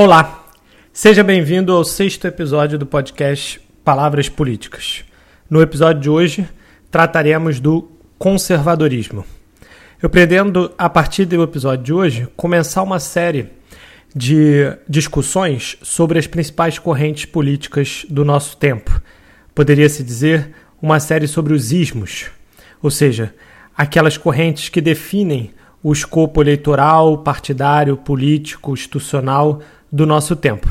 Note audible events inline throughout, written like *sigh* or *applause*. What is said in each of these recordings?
Olá, seja bem-vindo ao sexto episódio do podcast Palavras Políticas. No episódio de hoje, trataremos do conservadorismo. Eu pretendo, a partir do episódio de hoje, começar uma série de discussões sobre as principais correntes políticas do nosso tempo. Poderia-se dizer uma série sobre os ismos, ou seja, aquelas correntes que definem o escopo eleitoral, partidário, político, institucional do nosso tempo.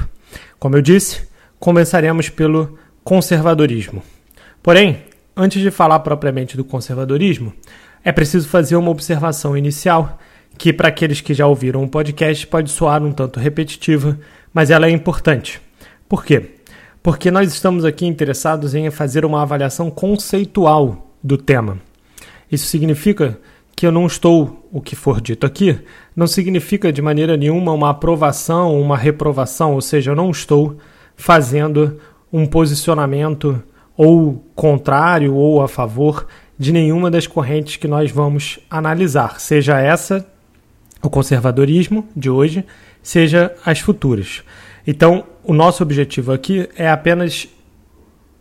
Como eu disse, começaremos pelo conservadorismo. Porém, antes de falar propriamente do conservadorismo, é preciso fazer uma observação inicial que, para aqueles que já ouviram o podcast, pode soar um tanto repetitiva, mas ela é importante. Por quê? Porque nós estamos aqui interessados em fazer uma avaliação conceitual do tema. Isso significa que eu não estou, o que for dito aqui, não significa de maneira nenhuma uma aprovação, uma reprovação, ou seja, eu não estou fazendo um posicionamento ou contrário ou a favor de nenhuma das correntes que nós vamos analisar, seja essa o conservadorismo de hoje, seja as futuras. Então, o nosso objetivo aqui é apenas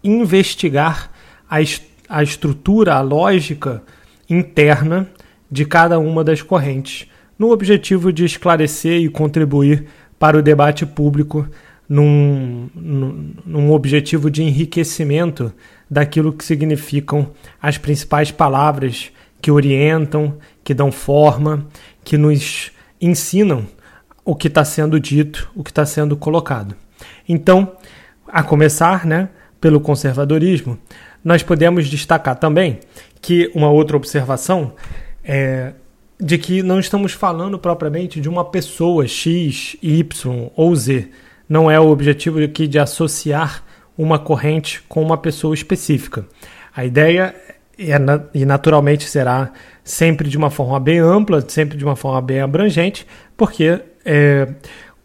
investigar a, est a estrutura, a lógica interna de cada uma das correntes, no objetivo de esclarecer e contribuir para o debate público num, num, num, objetivo de enriquecimento daquilo que significam as principais palavras que orientam, que dão forma, que nos ensinam o que está sendo dito, o que está sendo colocado. Então, a começar né, pelo conservadorismo, nós podemos destacar também que uma outra observação é, de que não estamos falando propriamente de uma pessoa X, Y ou Z. Não é o objetivo aqui de associar uma corrente com uma pessoa específica. A ideia é, e naturalmente será sempre de uma forma bem ampla, sempre de uma forma bem abrangente, porque é,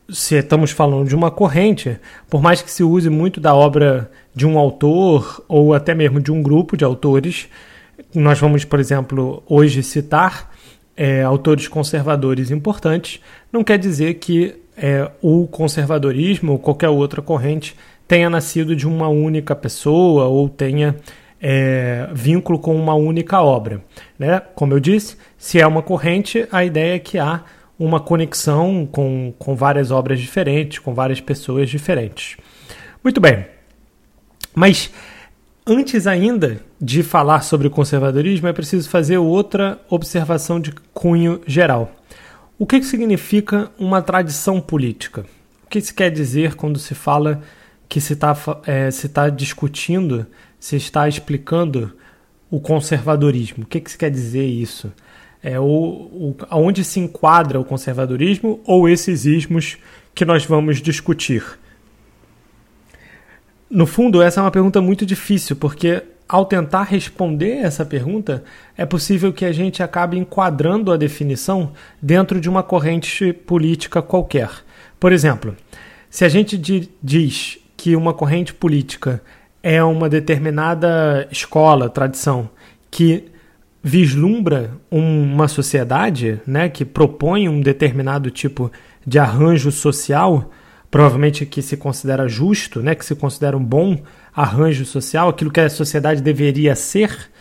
se estamos falando de uma corrente, por mais que se use muito da obra de um autor ou até mesmo de um grupo de autores, nós vamos, por exemplo, hoje citar é, autores conservadores importantes, não quer dizer que é, o conservadorismo ou qualquer outra corrente tenha nascido de uma única pessoa ou tenha é, vínculo com uma única obra. Né? Como eu disse, se é uma corrente, a ideia é que há uma conexão com, com várias obras diferentes, com várias pessoas diferentes. Muito bem. Mas Antes ainda de falar sobre o conservadorismo, é preciso fazer outra observação de cunho geral. O que, significa uma tradição política? O que se quer dizer quando se fala que se está é, se tá discutindo, se está explicando o conservadorismo? O que, que se quer dizer isso? É, o, aonde se enquadra o conservadorismo ou esses ismos que nós vamos discutir? No fundo, essa é uma pergunta muito difícil, porque ao tentar responder essa pergunta, é possível que a gente acabe enquadrando a definição dentro de uma corrente política qualquer. Por exemplo, se a gente diz que uma corrente política é uma determinada escola, tradição, que vislumbra uma sociedade, né, que propõe um determinado tipo de arranjo social, provavelmente que se considera justo, né, que se considera um bom arranjo social, aquilo que a sociedade deveria ser,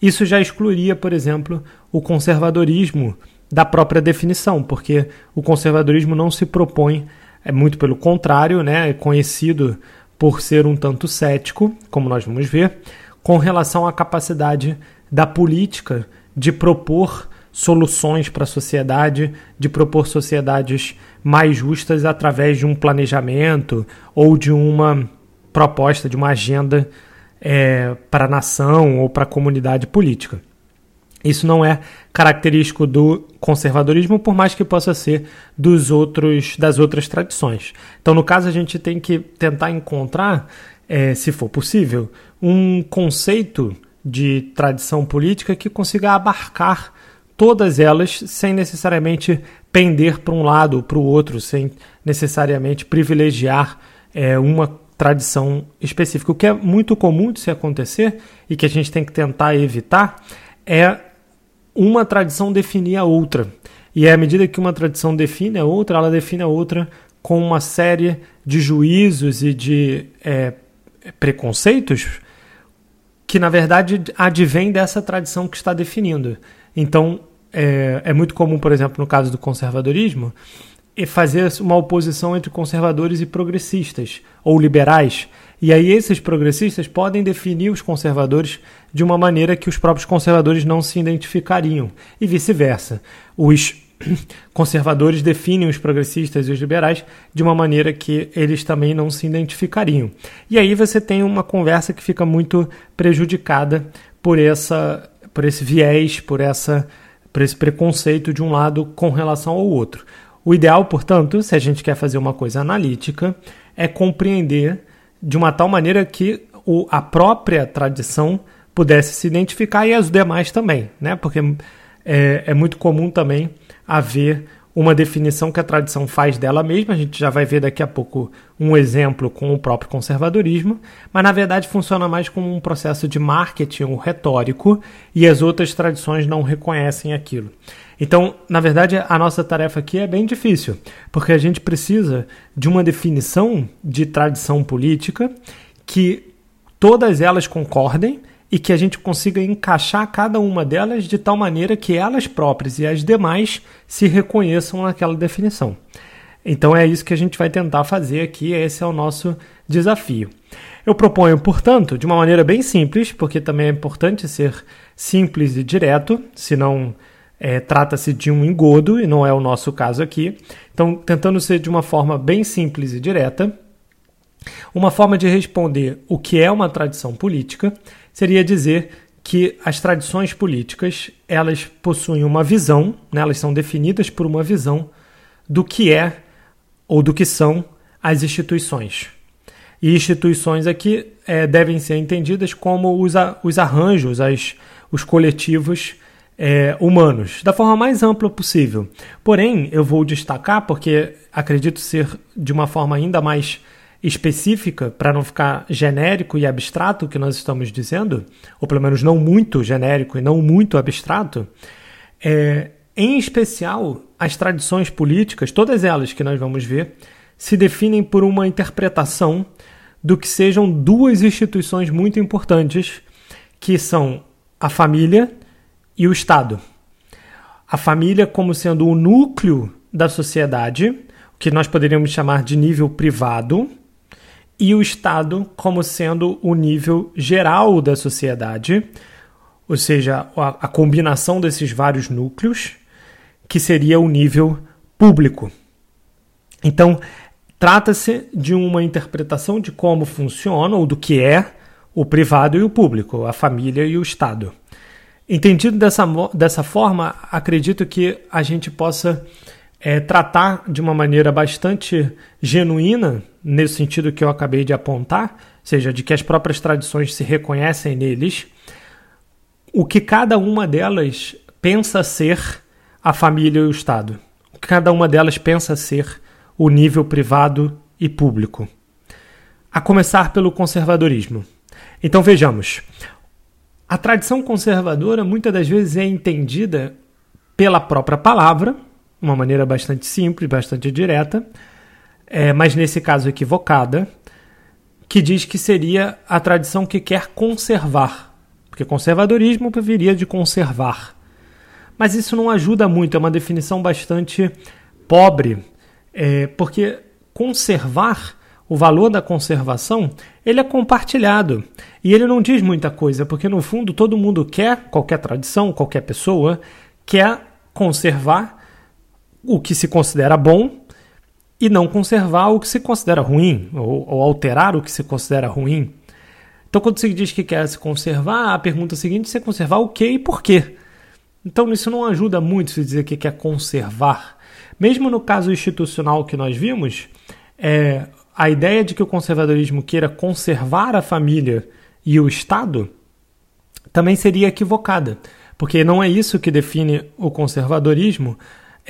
isso já excluiria, por exemplo, o conservadorismo da própria definição, porque o conservadorismo não se propõe, é muito pelo contrário, né, é conhecido por ser um tanto cético, como nós vamos ver, com relação à capacidade da política de propor soluções para a sociedade, de propor sociedades mais justas através de um planejamento ou de uma proposta, de uma agenda é, para a nação ou para a comunidade política. Isso não é característico do conservadorismo, por mais que possa ser dos outros das outras tradições. Então, no caso, a gente tem que tentar encontrar, é, se for possível, um conceito de tradição política que consiga abarcar todas elas sem necessariamente pender para um lado ou para o outro, sem necessariamente privilegiar é, uma tradição específica. O que é muito comum de se acontecer e que a gente tem que tentar evitar é uma tradição definir a outra. E à medida que uma tradição define a outra, ela define a outra com uma série de juízos e de é, preconceitos que, na verdade, advém dessa tradição que está definindo. Então, é, é muito comum, por exemplo, no caso do conservadorismo, fazer uma oposição entre conservadores e progressistas ou liberais. E aí esses progressistas podem definir os conservadores de uma maneira que os próprios conservadores não se identificariam e vice-versa. Os *coughs* conservadores definem os progressistas e os liberais de uma maneira que eles também não se identificariam. E aí você tem uma conversa que fica muito prejudicada por essa por esse viés, por essa por esse preconceito de um lado com relação ao outro. O ideal, portanto, se a gente quer fazer uma coisa analítica, é compreender de uma tal maneira que o, a própria tradição pudesse se identificar e as demais também, né? Porque é, é muito comum também haver uma definição que a tradição faz dela mesma. A gente já vai ver daqui a pouco um exemplo com o próprio conservadorismo, mas na verdade funciona mais como um processo de marketing retórico e as outras tradições não reconhecem aquilo. Então, na verdade, a nossa tarefa aqui é bem difícil, porque a gente precisa de uma definição de tradição política que todas elas concordem e que a gente consiga encaixar cada uma delas de tal maneira que elas próprias e as demais se reconheçam naquela definição. Então é isso que a gente vai tentar fazer aqui, esse é o nosso desafio. Eu proponho, portanto, de uma maneira bem simples, porque também é importante ser simples e direto, senão é, trata-se de um engodo e não é o nosso caso aqui. Então, tentando ser de uma forma bem simples e direta, uma forma de responder o que é uma tradição política seria dizer que as tradições políticas elas possuem uma visão, né, elas são definidas por uma visão do que é ou do que são as instituições. E instituições aqui é, devem ser entendidas como os, os arranjos, as, os coletivos é, humanos, da forma mais ampla possível. Porém, eu vou destacar, porque acredito ser de uma forma ainda mais específica, para não ficar genérico e abstrato o que nós estamos dizendo, ou pelo menos não muito genérico e não muito abstrato, é, em especial as tradições políticas, todas elas que nós vamos ver, se definem por uma interpretação do que sejam duas instituições muito importantes, que são a família e o Estado. A família como sendo o núcleo da sociedade, que nós poderíamos chamar de nível privado, e o Estado como sendo o nível geral da sociedade, ou seja, a, a combinação desses vários núcleos, que seria o nível público. Então, trata-se de uma interpretação de como funciona ou do que é o privado e o público, a família e o Estado. Entendido dessa, dessa forma, acredito que a gente possa é, tratar de uma maneira bastante genuína, nesse sentido que eu acabei de apontar, seja, de que as próprias tradições se reconhecem neles, o que cada uma delas pensa ser a família e o Estado. O que cada uma delas pensa ser o nível privado e público. A começar pelo conservadorismo. Então vejamos. A tradição conservadora muitas das vezes é entendida pela própria palavra, uma maneira bastante simples, bastante direta, é, mas nesse caso equivocada, que diz que seria a tradição que quer conservar, porque conservadorismo viria de conservar. Mas isso não ajuda muito, é uma definição bastante pobre, é, porque conservar, o valor da conservação, ele é compartilhado e ele não diz muita coisa, porque no fundo todo mundo quer, qualquer tradição, qualquer pessoa, quer conservar o que se considera bom e não conservar o que se considera ruim, ou, ou, alterar o que se considera ruim. Então, quando se diz que quer se conservar, a pergunta seguinte é conservar o que e por quê. Então, isso não ajuda muito se dizer que quer conservar. Mesmo no caso institucional que nós vimos, é, a ideia de que o conservadorismo queira conservar a família e o Estado também seria equivocada, porque não é isso que define o conservadorismo,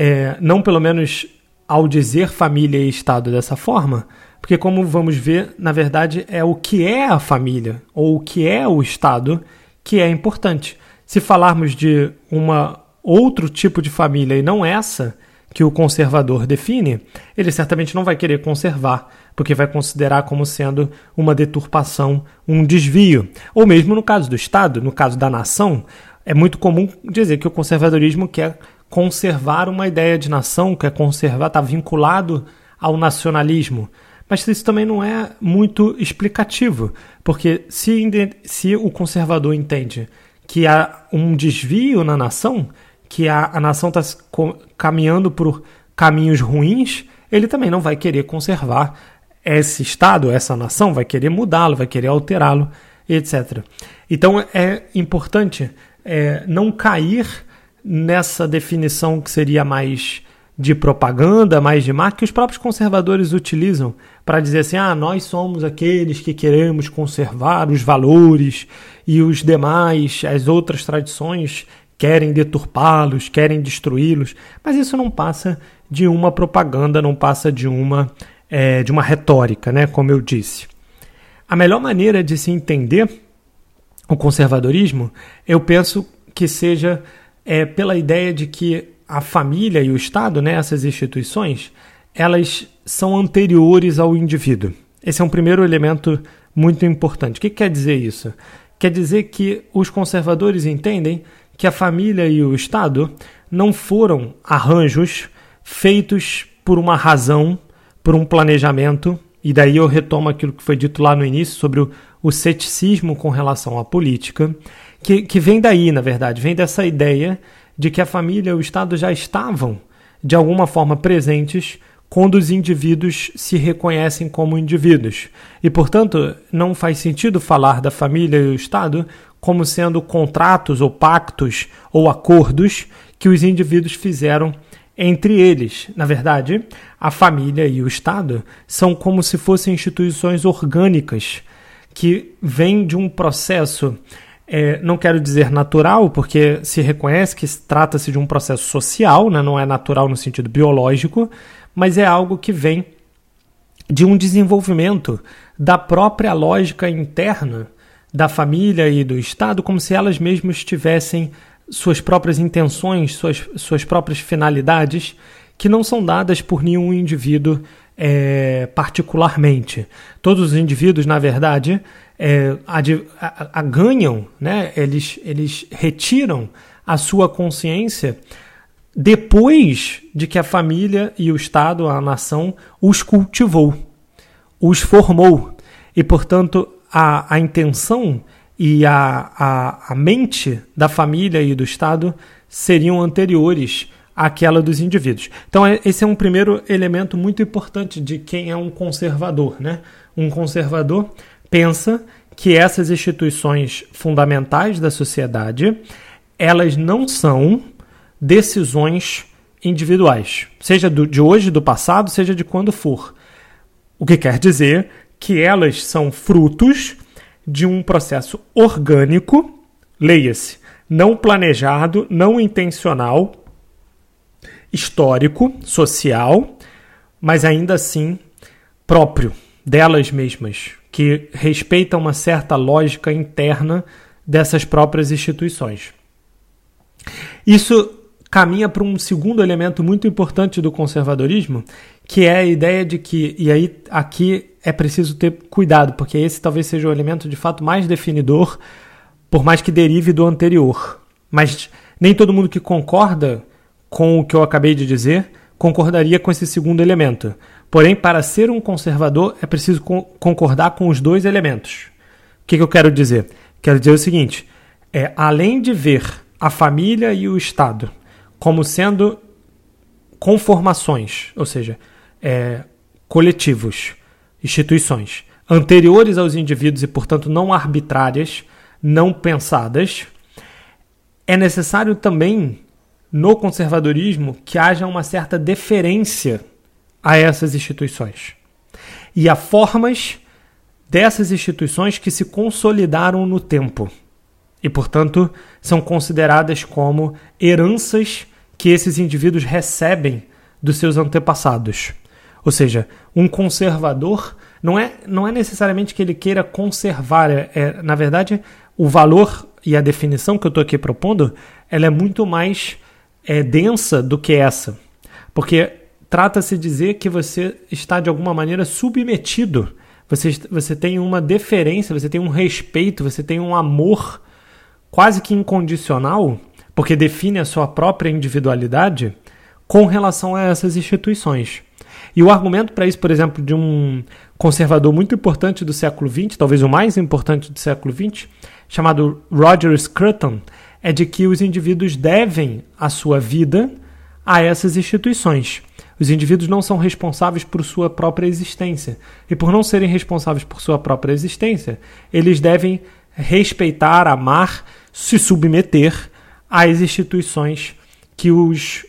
é, não pelo menos ao dizer família e Estado dessa forma, porque, como vamos ver, na verdade é o que é a família ou o que é o Estado que é importante. Se falarmos de uma outro tipo de família e não essa, que o conservador define, ele certamente não vai querer conservar, porque vai considerar como sendo uma deturpação, um desvio. Ou mesmo no caso do Estado, no caso da nação, é muito comum dizer que o conservadorismo quer conservar uma ideia de nação, quer conservar, está vinculado ao nacionalismo. Mas isso também não é muito explicativo, porque se, se o conservador entende que há um desvio na nação, que a, a nação está caminhando por caminhos ruins, ele também não vai querer conservar esse Estado, essa nação, vai querer mudá-lo, vai querer alterá-lo, etc. Então é importante é, não cair nessa definição que seria mais de propaganda, mais de marca, que os próprios conservadores utilizam para dizer assim: ah, nós somos aqueles que queremos conservar os valores e os demais, as outras tradições querem deturpá-los, querem destruí-los. Mas isso não passa de uma propaganda, não passa de uma, é, de uma retórica, né? como eu disse. A melhor maneira de se entender o conservadorismo, eu penso que seja é, pela ideia de que a família e o Estado, né, essas instituições, elas são anteriores ao indivíduo. Esse é um primeiro elemento muito importante. O que quer dizer isso? Quer dizer que os conservadores entendem que a família e o Estado não foram arranjos feitos por uma razão, por um planejamento, e daí eu retomo aquilo que foi dito lá no início sobre o, o ceticismo com relação à política, que, que vem daí, na verdade, vem dessa ideia de que a família e o Estado já estavam, de alguma forma, presentes quando os indivíduos se reconhecem como indivíduos. E, portanto, não faz sentido falar da família e o Estado como sendo contratos ou pactos ou acordos que os indivíduos fizeram entre eles. Na verdade, a família e o Estado são como se fossem instituições orgânicas que vêm de um processo é, não quero dizer natural, porque se reconhece que trata-se de um processo social, né? não é natural no sentido biológico, mas é algo que vem de um desenvolvimento da própria lógica interna da família e do Estado, como se elas mesmas tivessem suas próprias intenções, suas, suas próprias finalidades, que não são dadas por nenhum indivíduo é, particularmente. Todos os indivíduos, na verdade, é, a, a, a ganham, né? eles, eles retiram a sua consciência depois de que a família e o Estado, a nação, os cultivou, os formou. E, portanto, a, a intenção e a, a, a mente da família e do Estado seriam anteriores àquela dos indivíduos. Então, é, esse é um primeiro elemento muito importante de quem é um conservador. Né? Um conservador pensa que essas instituições fundamentais da sociedade, elas não são decisões individuais, seja do, de hoje, do passado, seja de quando for. O que quer dizer que elas são frutos de um processo orgânico, leia-se, não planejado, não intencional, histórico, social, mas ainda assim próprio delas mesmas, que respeitam uma certa lógica interna dessas próprias instituições. Isso caminha para um segundo elemento muito importante do conservadorismo, que é a ideia de que, e aí aqui é preciso ter cuidado, porque esse talvez seja o elemento de fato mais definidor, por mais que derive do anterior. Mas nem todo mundo que concorda com o que eu acabei de dizer concordaria com esse segundo elemento. Porém, para ser um conservador é preciso concordar com os dois elementos. O que, que eu quero dizer? Quero dizer o seguinte: é, além de ver a família e o Estado como sendo conformações, ou seja, é, coletivos, instituições, anteriores aos indivíduos e, portanto, não arbitrárias, não pensadas, é necessário também, no conservadorismo, que haja uma certa deferência a essas instituições. E há formas dessas instituições que se consolidaram no tempo e, portanto, são consideradas como heranças que esses indivíduos recebem dos seus antepassados. Ou seja, um conservador não é, não é necessariamente que ele queira conservar, é, é na verdade, o valor e a definição que eu estou aqui propondo ela é muito mais é, densa do que essa. Porque trata-se de dizer que você está de alguma maneira submetido. Você, você tem uma deferência, você tem um respeito, você tem um amor quase que incondicional, porque define a sua própria individualidade com relação a essas instituições. E o argumento para isso, por exemplo, de um conservador muito importante do século XX, talvez o mais importante do século XX, chamado Roger Scruton, é de que os indivíduos devem a sua vida a essas instituições. Os indivíduos não são responsáveis por sua própria existência. E por não serem responsáveis por sua própria existência, eles devem respeitar, amar, se submeter às instituições que os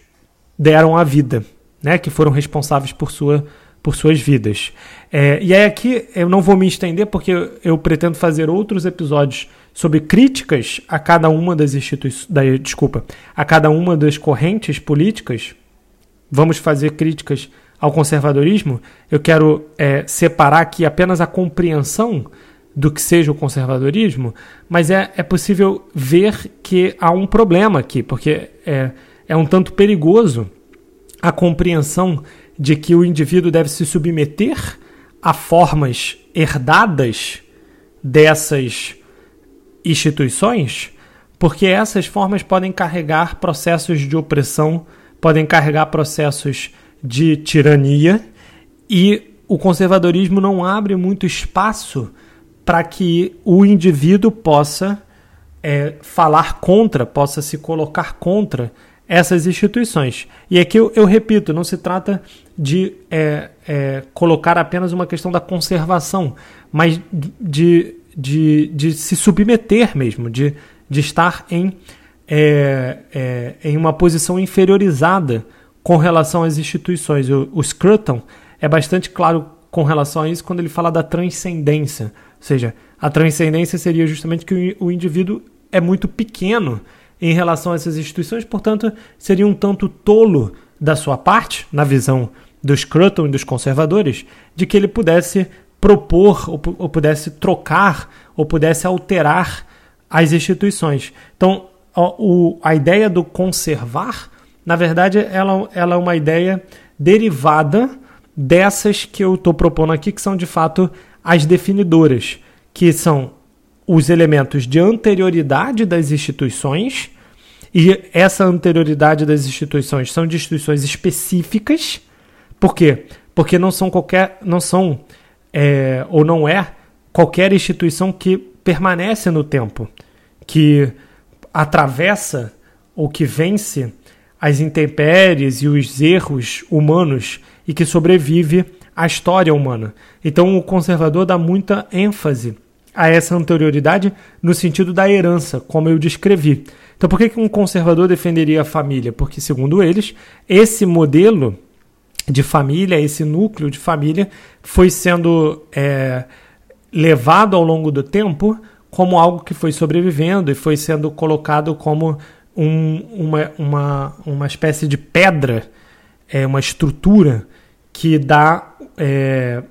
deram a vida, né? que foram responsáveis por, sua, por suas vidas. É, e aí aqui eu não vou me estender porque eu, pretendo fazer outros episódios sobre críticas a cada uma das instituições, da, desculpa, a cada uma das correntes políticas, vamos fazer críticas ao conservadorismo. Eu quero é, separar aqui apenas a compreensão do que seja o conservadorismo, mas é, é possível ver que há um problema aqui, porque é, é um tanto perigoso a compreensão de que o indivíduo deve se submeter a formas herdadas dessas instituições, porque essas formas podem carregar processos de opressão, podem carregar processos de tirania, e o conservadorismo não abre muito espaço para que o indivíduo possa é, falar contra, possa se colocar contra essas instituições. E aqui eu, eu repito, não se trata de é, é, colocar apenas uma questão da conservação, mas de de, de se submeter mesmo, de, de estar em, é, é, em uma posição inferiorizada com relação às instituições. O, o Scruton é bastante claro com relação a isso quando ele fala da transcendência. Ou seja, a transcendência seria justamente que o, o indivíduo é muito pequeno em relação a essas instituições, portanto, seria um tanto tolo da sua parte, na visão dos Scruton e dos conservadores, de que ele pudesse propor ou, ou pudesse trocar ou pudesse alterar as instituições. Então, o, a ideia do conservar, na verdade, ela, ela é uma ideia derivada dessas que eu estou propondo aqui, que são de fato as definidoras, que são os elementos de anterioridade das instituições, e essa anterioridade das instituições são de instituições específicas. Por quê? Porque não são qualquer. não são é, ou não é qualquer instituição que permanece no tempo, que atravessa ou que vence as intempéries e os erros humanos e que sobrevive à história humana. Então o conservador dá muita ênfase a essa anterioridade no sentido da herança, como eu descrevi. Então por que um conservador defenderia a família? Porque, segundo eles, esse modelo de família, esse núcleo de família, foi sendo é, levado ao longo do tempo como algo que foi sobrevivendo e foi sendo colocado como um, uma, uma, uma espécie de pedra, é, uma estrutura que dá, é,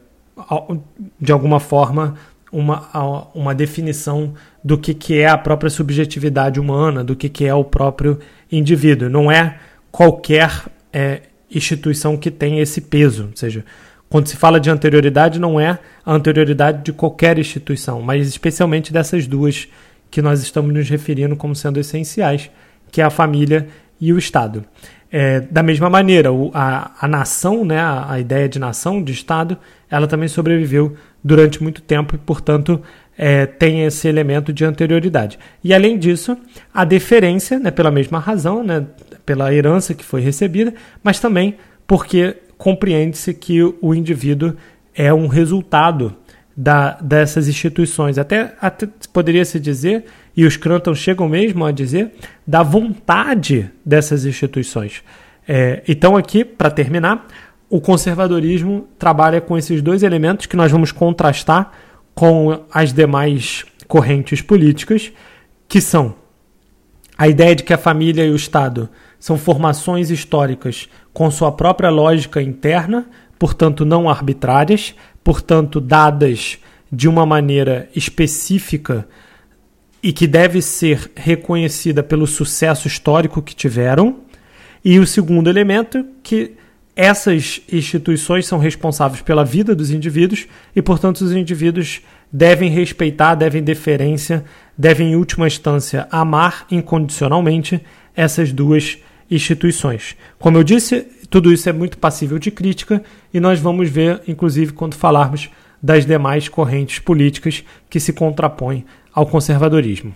de alguma forma, uma, uma definição do que, que é a própria subjetividade humana, do que, que é o próprio indivíduo. Não é qualquer é, instituição que tem esse peso. Ou seja, quando se fala de anterioridade, não é a anterioridade de qualquer instituição, mas especialmente dessas duas que nós estamos nos referindo como sendo essenciais, que é a família e o Estado. É, da mesma maneira, o, a, a nação, né, a, a, ideia de nação, de Estado, ela também sobreviveu durante muito tempo e, portanto, é, tem esse elemento de anterioridade. E, além disso, a deferência, né, pela mesma razão, né, pela herança que foi recebida, mas também porque compreende-se que o indivíduo é um resultado da, dessas instituições. Até, até poderia se dizer, e os Cranton chegam mesmo a dizer, da vontade dessas instituições. É, então, aqui, para terminar, o conservadorismo trabalha com esses dois elementos que nós vamos contrastar com as demais correntes políticas, que são a ideia de que a família e o Estado são formações históricas com sua própria lógica interna, portanto não arbitrárias, portanto dadas de uma maneira específica e que deve ser reconhecida pelo sucesso histórico que tiveram. E o segundo elemento, que essas instituições são responsáveis pela vida dos indivíduos e, portanto, os indivíduos devem respeitar, devem deferência, devem, em última instância, amar incondicionalmente essas duas instituições. Como eu disse, tudo isso é muito passível de crítica e nós vamos ver, inclusive, quando falarmos das demais correntes políticas que se contrapõem ao conservadorismo.